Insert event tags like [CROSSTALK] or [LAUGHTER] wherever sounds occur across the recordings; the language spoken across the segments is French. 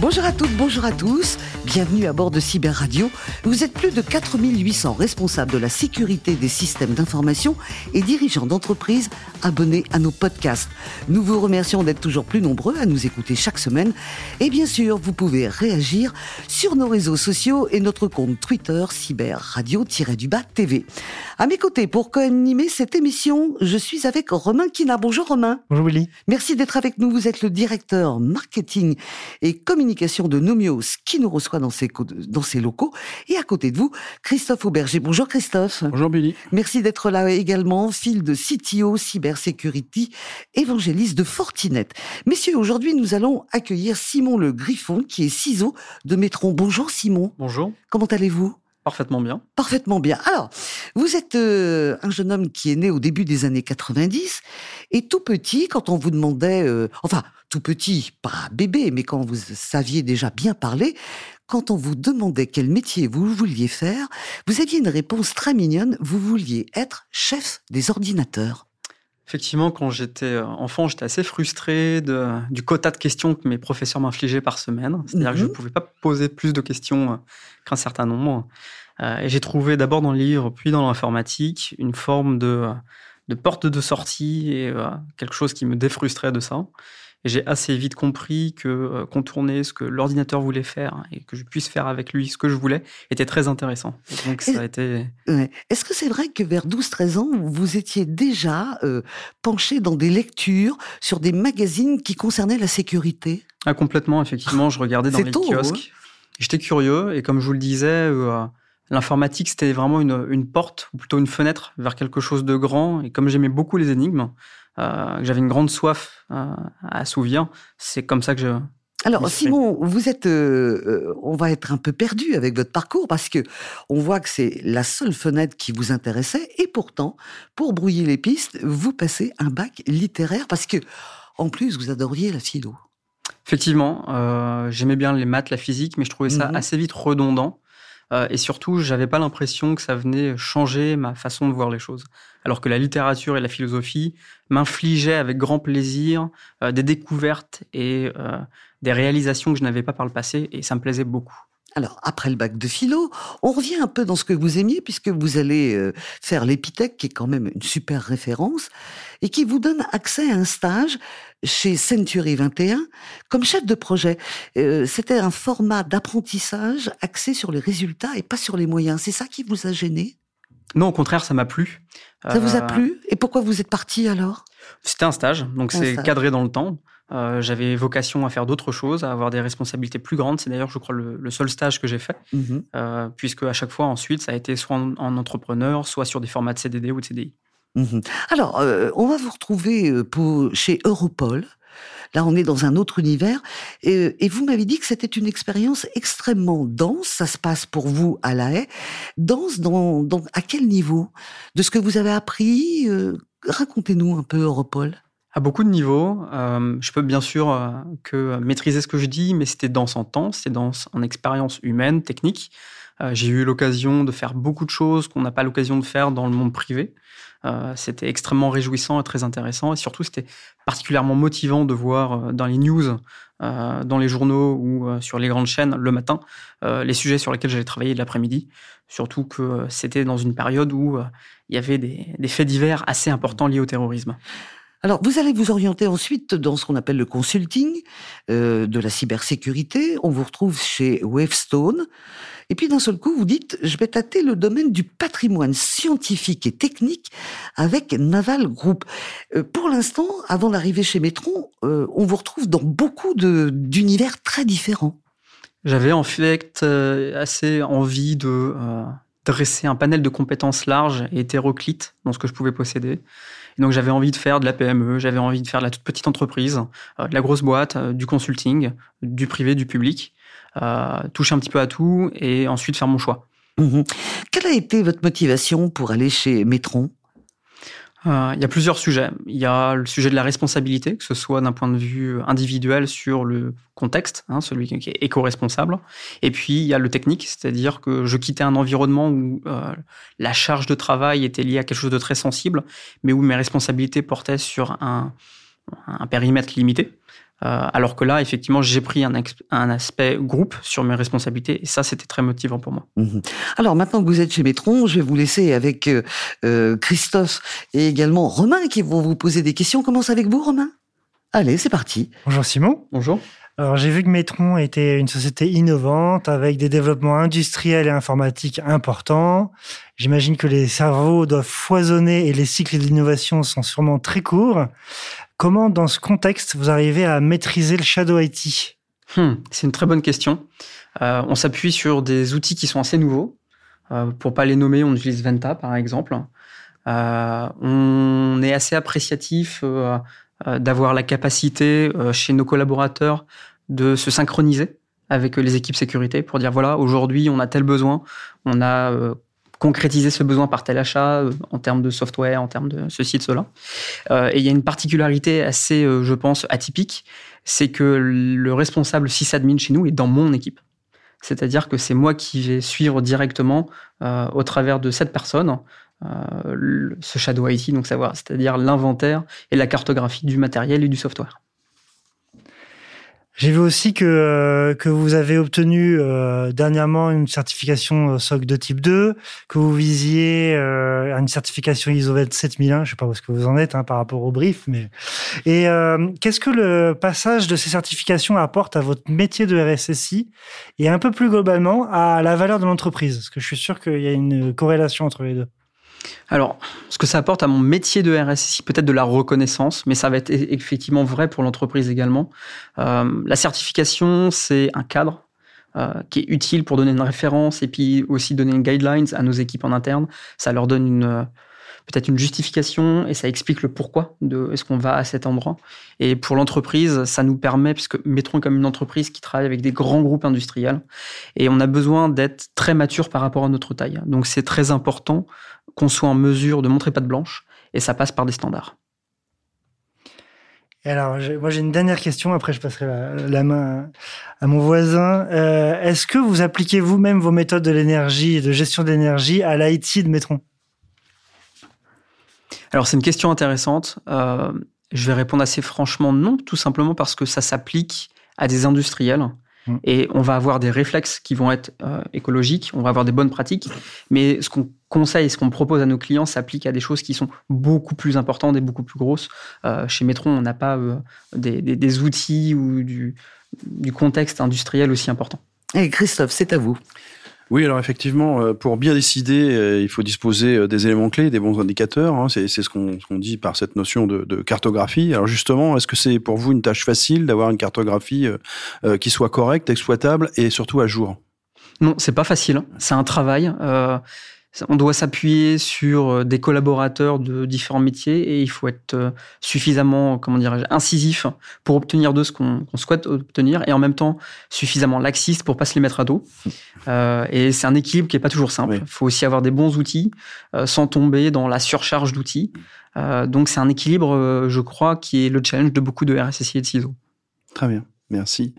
Bonjour à toutes, bonjour à tous. Bienvenue à bord de Cyber Radio. Vous êtes plus de 4800 responsables de la sécurité des systèmes d'information et dirigeants d'entreprise abonnés à nos podcasts. Nous vous remercions d'être toujours plus nombreux à nous écouter chaque semaine. Et bien sûr, vous pouvez réagir sur nos réseaux sociaux et notre compte Twitter Cyber Radio-du-Bas TV. À mes côtés, pour co-animer cette émission, je suis avec Romain Kina. Bonjour Romain. Bonjour Willy. Merci d'être avec nous. Vous êtes le directeur marketing et communication de Nomios qui nous reçoit dans ses, dans ses locaux. Et à côté de vous, Christophe Auberger. Bonjour Christophe. Bonjour Billy. Merci d'être là également, fil de CTO Cybersecurity, évangéliste de Fortinet. Messieurs, aujourd'hui, nous allons accueillir Simon Le Griffon, qui est ciseau de Métron. Bonjour Simon. Bonjour. Comment allez-vous? Parfaitement bien. Parfaitement bien. Alors, vous êtes euh, un jeune homme qui est né au début des années 90 et tout petit, quand on vous demandait, euh, enfin tout petit, pas bébé, mais quand vous saviez déjà bien parler, quand on vous demandait quel métier vous vouliez faire, vous aviez une réponse très mignonne, vous vouliez être chef des ordinateurs. Effectivement, quand j'étais euh, enfant, j'étais assez frustré de, du quota de questions que mes professeurs m'infligeaient par semaine. C'est-à-dire que je ne mhm. pouvais pas poser plus de questions euh, qu'un certain nombre. Euh, et j'ai trouvé d'abord dans le livre, puis dans l'informatique, une forme de, de porte de sortie et quelque chose qui me défrustrait de ça. Et j'ai assez vite compris que euh, contourner ce que l'ordinateur voulait faire et que je puisse faire avec lui ce que je voulais était très intéressant. donc ça a été. Est-ce que c'est vrai que vers 12-13 ans, vous étiez déjà euh, penché dans des lectures sur des magazines qui concernaient la sécurité? Ah, Complètement, effectivement. Je regardais dans les kiosques. J'étais curieux et comme je vous le disais, euh, l'informatique c'était vraiment une, une, porte ou plutôt une fenêtre vers quelque chose de grand. Et comme j'aimais beaucoup les énigmes, euh, j'avais une grande soif euh, à assouvir. C'est comme ça que je, alors Simon, vous êtes, euh, on va être un peu perdu avec votre parcours parce que on voit que c'est la seule fenêtre qui vous intéressait et pourtant, pour brouiller les pistes, vous passez un bac littéraire parce que, en plus, vous adoriez la philo. Effectivement, j'aimais bien les maths, la physique, mais je trouvais ça mhm. assez vite redondant. Euh, et surtout, j'avais pas l'impression que ça venait changer ma façon de voir les choses. Alors que la littérature et la philosophie m'infligeaient avec grand plaisir euh, des découvertes et euh, des réalisations que je n'avais pas par le passé, et ça me plaisait beaucoup. Alors, après le bac de philo, on revient un peu dans ce que vous aimiez, puisque vous allez faire l'Épithèque, qui est quand même une super référence, et qui vous donne accès à un stage chez Century 21 comme chef de projet. Euh, c'était un format d'apprentissage axé sur les résultats et pas sur les moyens. C'est ça qui vous a gêné? Non, au contraire, ça m'a plu. Ça vous a euh, plu? Et pourquoi vous êtes parti alors? C'était un stage, donc c'est cadré dans le temps. Euh, j'avais vocation à faire d'autres choses, à avoir des responsabilités plus grandes. C'est d'ailleurs, je crois, le, seul stage que j'ai fait, mhm. puisque à chaque fois ensuite, ça a été soit en entrepreneur, soit sur des formats de CDD ou de CDI. Mmh Alors, euh, on va vous retrouver euh, pour, chez Europol. Là, on est dans un autre univers. Et, vous m'avez dit que c'était une expérience extrêmement dense. Ça se passe pour vous à La Haye. Dense dans, à quel niveau? De ce que vous avez appris euh, Racontez-nous un peu Europol. À beaucoup de niveaux. je peux bien sûr que maîtriser ce que je dis, mais c'était dense en temps, c'était dense en expérience humaine, technique. J'ai eu l'occasion de faire beaucoup de choses qu'on n'a pas l'occasion de faire dans le monde privé. Euh, c'était extrêmement réjouissant et très intéressant. Et surtout, c'était particulièrement motivant de voir euh, dans les news, euh, dans les journaux ou sur les grandes chaînes le matin, les sujets sur lesquels j'allais travailler l'après-midi. Surtout que c'était dans une période où il y avait des faits divers assez importants liés au terrorisme. Alors, vous allez vous orienter ensuite dans ce qu'on appelle le consulting, euh, de la cybersécurité. On vous retrouve chez Wavestone. Et puis d'un seul coup, vous dites, je vais tâter le domaine du patrimoine scientifique et technique avec Naval Group. Euh, pour l'instant, avant d'arriver chez Metron, euh, on vous retrouve dans beaucoup d'univers très différents. J'avais en fait euh, assez envie de dresser un panel de compétences larges et hétéroclites dans ce que je pouvais posséder. Donc j'avais envie de faire de la PME, j'avais envie de faire de la toute petite entreprise, euh, de la grosse boîte, euh, du consulting, du privé, du public, euh, toucher un petit peu à tout et ensuite faire mon choix. Mmh Quelle a été votre motivation pour aller chez Metron euh, il y a plusieurs sujets. Il y a le sujet de la responsabilité, que ce soit d'un point de vue individuel sur le contexte, hein, celui qui est éco-responsable. Et puis, il y a le technique, c'est-à-dire que je quittais un environnement où euh, la charge de travail était liée à quelque chose de très sensible, mais où mes responsabilités portaient sur un, un périmètre limité. Euh, alors que là, effectivement, j'ai pris un, un, aspect groupe sur mes responsabilités et ça, c'était très motivant pour moi. Mhm. Alors maintenant que vous êtes chez Métron, je vais vous laisser avec euh, euh, Christophe et également Romain qui vont vous poser des questions. On commence avec vous, Romain? Allez, c'est parti. Bonjour Simon. Bonjour. Alors j'ai vu que Métron était une société innovante avec des développements industriels et informatiques importants. J'imagine que les cerveaux doivent foisonner et les cycles d'innovation sont sûrement très courts. Comment, dans ce contexte, vous arrivez à maîtriser le Shadow IT hmm, C'est une très bonne question. Euh, on s'appuie sur des outils qui sont assez nouveaux. Euh, pour pas les nommer, on utilise Venta, par exemple. Euh, on est assez appréciatif euh, d'avoir la capacité chez nos collaborateurs de se synchroniser avec les équipes sécurité pour dire voilà aujourd'hui on a tel besoin, on a concrétiser ce besoin par tel achat euh, en termes de software, en termes de ceci, de cela. Euh, et il y a une particularité assez, euh, je pense, atypique, c'est que le responsable sysadmin chez nous est dans mon équipe. C'est-à-dire que c'est moi qui vais suivre directement au travers de cette personne ce Shadow IT, donc savoir, c'est-à-dire l'inventaire et la cartographie du matériel et du software. J'ai vu aussi que, euh, que vous avez obtenu euh, dernièrement une certification euh, SOC de type 2, que vous visiez euh, une certification ISO 27001, je sais pas où est-ce que vous en êtes hein, par rapport au brief, mais et qu'est-ce que le passage de ces certifications apporte à votre métier de RSSI et un peu plus globalement à la valeur de l'entreprise? Parce que je suis sûr qu'il y a une corrélation entre les deux. Alors, ce que ça apporte à mon métier de RSSI, peut-être de la reconnaissance, mais ça va être e-, effectivement vrai pour l'entreprise également. Euh, la certification, c'est un cadre euh, qui est utile pour donner une référence et puis aussi donner une guidelines à nos équipes en interne. Ça leur donne une euh, peut-être une justification et ça explique le pourquoi de est-ce qu'on va à cet endroit. Et pour l'entreprise, ça nous permet, puisque Metron est comme une entreprise qui travaille avec des grands groupes industriels, et on a besoin d'être très mature par rapport à notre taille. Donc c'est très important qu'on soit en mesure de montrer pas de blanche, et ça passe par des standards. Et alors, moi j'ai une dernière question, après je passerai la, main à, mon voisin. Euh, est-ce que vous appliquez vous-même vos méthodes de l'énergie de gestion d'énergie à l'IT de Metron Alors c'est une question intéressante. Euh, je vais répondre assez franchement non, tout simplement parce que ça s'applique à des industriels Mm. Et on va avoir des réflexes qui vont être euh, écologiques, on va avoir des bonnes pratiques, mais ce qu'on conseille, ce qu'on propose à nos clients s'applique à des choses qui sont beaucoup plus importantes et beaucoup plus grosses. Euh, chez Metron, on n'a pas euh, des, des, des, outils ou du, du contexte industriel aussi important. Et Christophe, c'est à vous. Oui, alors effectivement, euh, pour bien décider, euh, il faut disposer euh, des éléments clés, des bons indicateurs. Hein. C'est ce qu'on dit par cette notion de, cartographie. Alors justement, est-ce que c'est pour vous une tâche facile d'avoir une cartographie qui soit correcte, exploitable et surtout à jour? Non, c'est pas facile. C'est un travail. On doit s'appuyer sur euh, des collaborateurs de différents métiers et il faut être euh, suffisamment, comment dirais-je, incisif pour obtenir de ce qu'on souhaite obtenir et en même temps suffisamment laxiste pour pas se les mettre à dos. [LAUGHS] Euh, et c'est un équilibre qui est pas toujours simple. Il faut aussi avoir des bons outils sans tomber dans la surcharge d'outils. donc c'est un équilibre, je crois, qui est le challenge de beaucoup de RSSI et de CISO. Très bien. Merci.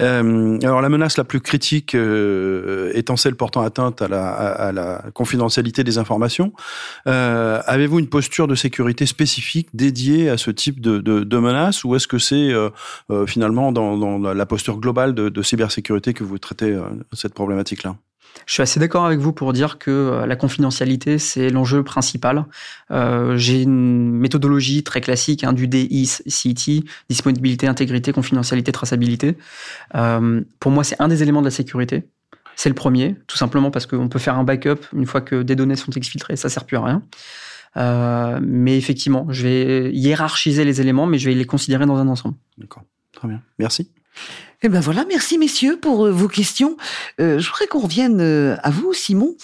Euh, alors la menace la plus critique euh, étant celle portant atteinte à la, à, la confidentialité des informations, euh, avez-vous une posture de sécurité spécifique dédiée à ce type de, de, de menace ou est-ce que c'est euh, euh, finalement dans, dans, la posture globale de, de cybersécurité que vous traitez euh, cette problématique-là? Je suis assez d'accord avec vous pour dire que euh, la confidentialité, c'est l'enjeu principal. Euh, J'ai une méthodologie très classique hein, du DICT, disponibilité, intégrité, confidentialité, traçabilité. Euh, pour moi, c'est un des éléments de la sécurité. C'est le premier, tout simplement parce qu'on peut faire un backup une fois que des données sont exfiltrées, ça sert plus à rien. Euh, mais effectivement, je vais hiérarchiser les éléments, mais je vais les considérer dans un ensemble. D'accord, très bien. Merci. Eh ben voilà, merci messieurs pour euh, vos questions. Euh, je voudrais qu'on revienne euh, à vous, Simon.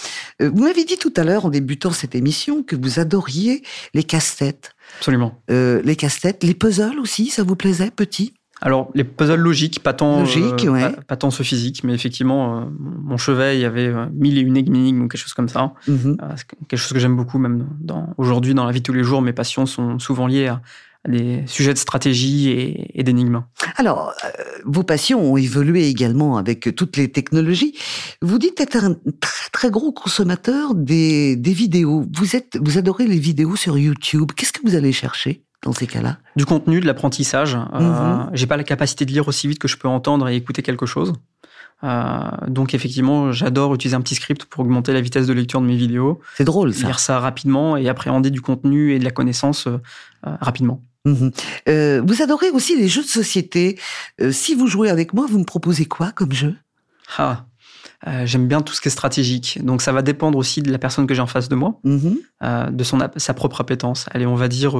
Vous m'avez dit tout à l'heure, en débutant cette émission, que vous adoriez les casse-têtes. Absolument. les casse-têtes, les puzzles aussi, ça vous plaisait, petit? Alors, les puzzles logiques, pas tant, Logique, euh, ouais. pas, pas tant ce physique, mais effectivement, euh, mon chevet, il y avait euh, mille et une énigmes ou quelque chose comme ça. C'est quelque chose que j'aime beaucoup, même dans, aujourd'hui, dans la vie de tous les jours. Mes passions sont souvent liées à, à des sujets de stratégie et, et d'énigmes. Alors, euh, vos passions ont évolué également avec toutes les technologies. Vous dites être un très très gros consommateur des, des vidéos. Vous êtes, vous adorez les vidéos sur YouTube. Qu'est-ce que vous allez chercher dans ces cas-là? Du contenu, de l'apprentissage. Euh, Mhm. J'ai pas la capacité de lire aussi vite que je peux entendre et écouter quelque chose. Euh, donc effectivement, j'adore utiliser un petit script pour augmenter la vitesse de lecture de mes vidéos, C'est drôle ça. lire ça rapidement et appréhender du contenu et de la connaissance euh, rapidement. Mhm. Euh, vous adorez aussi les jeux de société. Euh, si vous jouez avec moi, vous me proposez quoi comme jeu? Ah, euh, j'aime bien tout ce qui est stratégique. Donc ça va dépendre aussi de la personne que j'ai en face de moi, Mhm. de son sa propre appétence. Allez, on va dire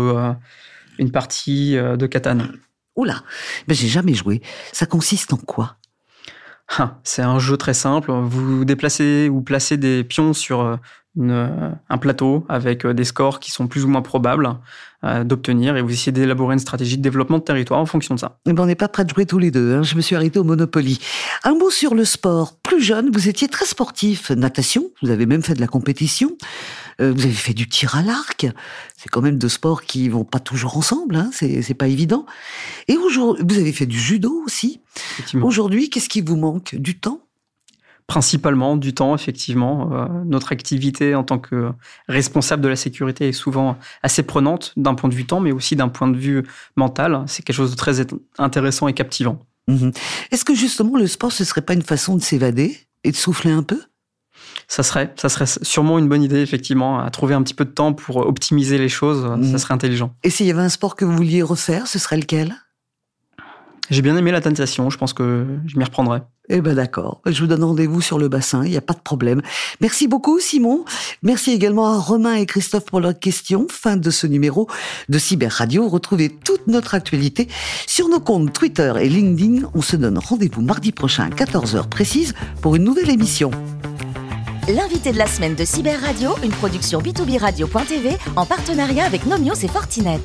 une partie de Catane. Oula, ben, j'ai jamais joué. Ça consiste en quoi? C'est un jeu très simple. Vous déplacez ou placez des pions sur euh, euh, un plateau avec euh, des scores qui sont plus ou moins probables d'obtenir et vous essayez d'élaborer une stratégie de développement de territoire en fonction de ça. Eh ben, on n'est pas prêts de jouer tous les deux. hein. Je me suis arrêté au Monopoly. Un mot sur le sport. Plus jeune, vous étiez très sportif. Natation, vous avez même fait de la compétition. Euh, vous avez fait du tir à l'arc. C'est quand même deux sports qui vont pas toujours ensemble. Hein. C'est pas évident. Et aujourd'hui, vous avez fait du judo aussi. Aujourd'hui, qu'est-ce qui vous manque? Du temps? Principalement du temps, effectivement. Euh, notre activité en tant que responsable de la sécurité est souvent assez prenante d'un point de vue temps, mais aussi d'un point de vue mental. C'est quelque chose de très intéressant et captivant. Mhm. Est-ce que justement le sport, ce serait pas une façon de s'évader et de souffler un peu? Ça serait, ça serait sûrement une bonne idée, effectivement, à trouver un petit peu de temps pour optimiser les choses. Mhm. Ça serait intelligent. Et s'il y avait un sport que vous vouliez refaire, ce serait lequel? J'ai bien aimé la natation. Je pense que je m'y reprendrai. Eh ben d'accord. Je vous donne rendez-vous sur le bassin. Il n'y a pas de problème. Merci beaucoup, Simon. Merci également à Romain et Christophe pour leurs questions. Fin de ce numéro de Cyber Radio. Retrouvez toute notre actualité sur nos comptes Twitter et LinkedIn. On se donne rendez-vous mardi prochain à 14h précise pour une nouvelle émission. L'invité de la semaine de Cyber Radio, une production b2b radio.tv en partenariat avec Nomios et Fortinet.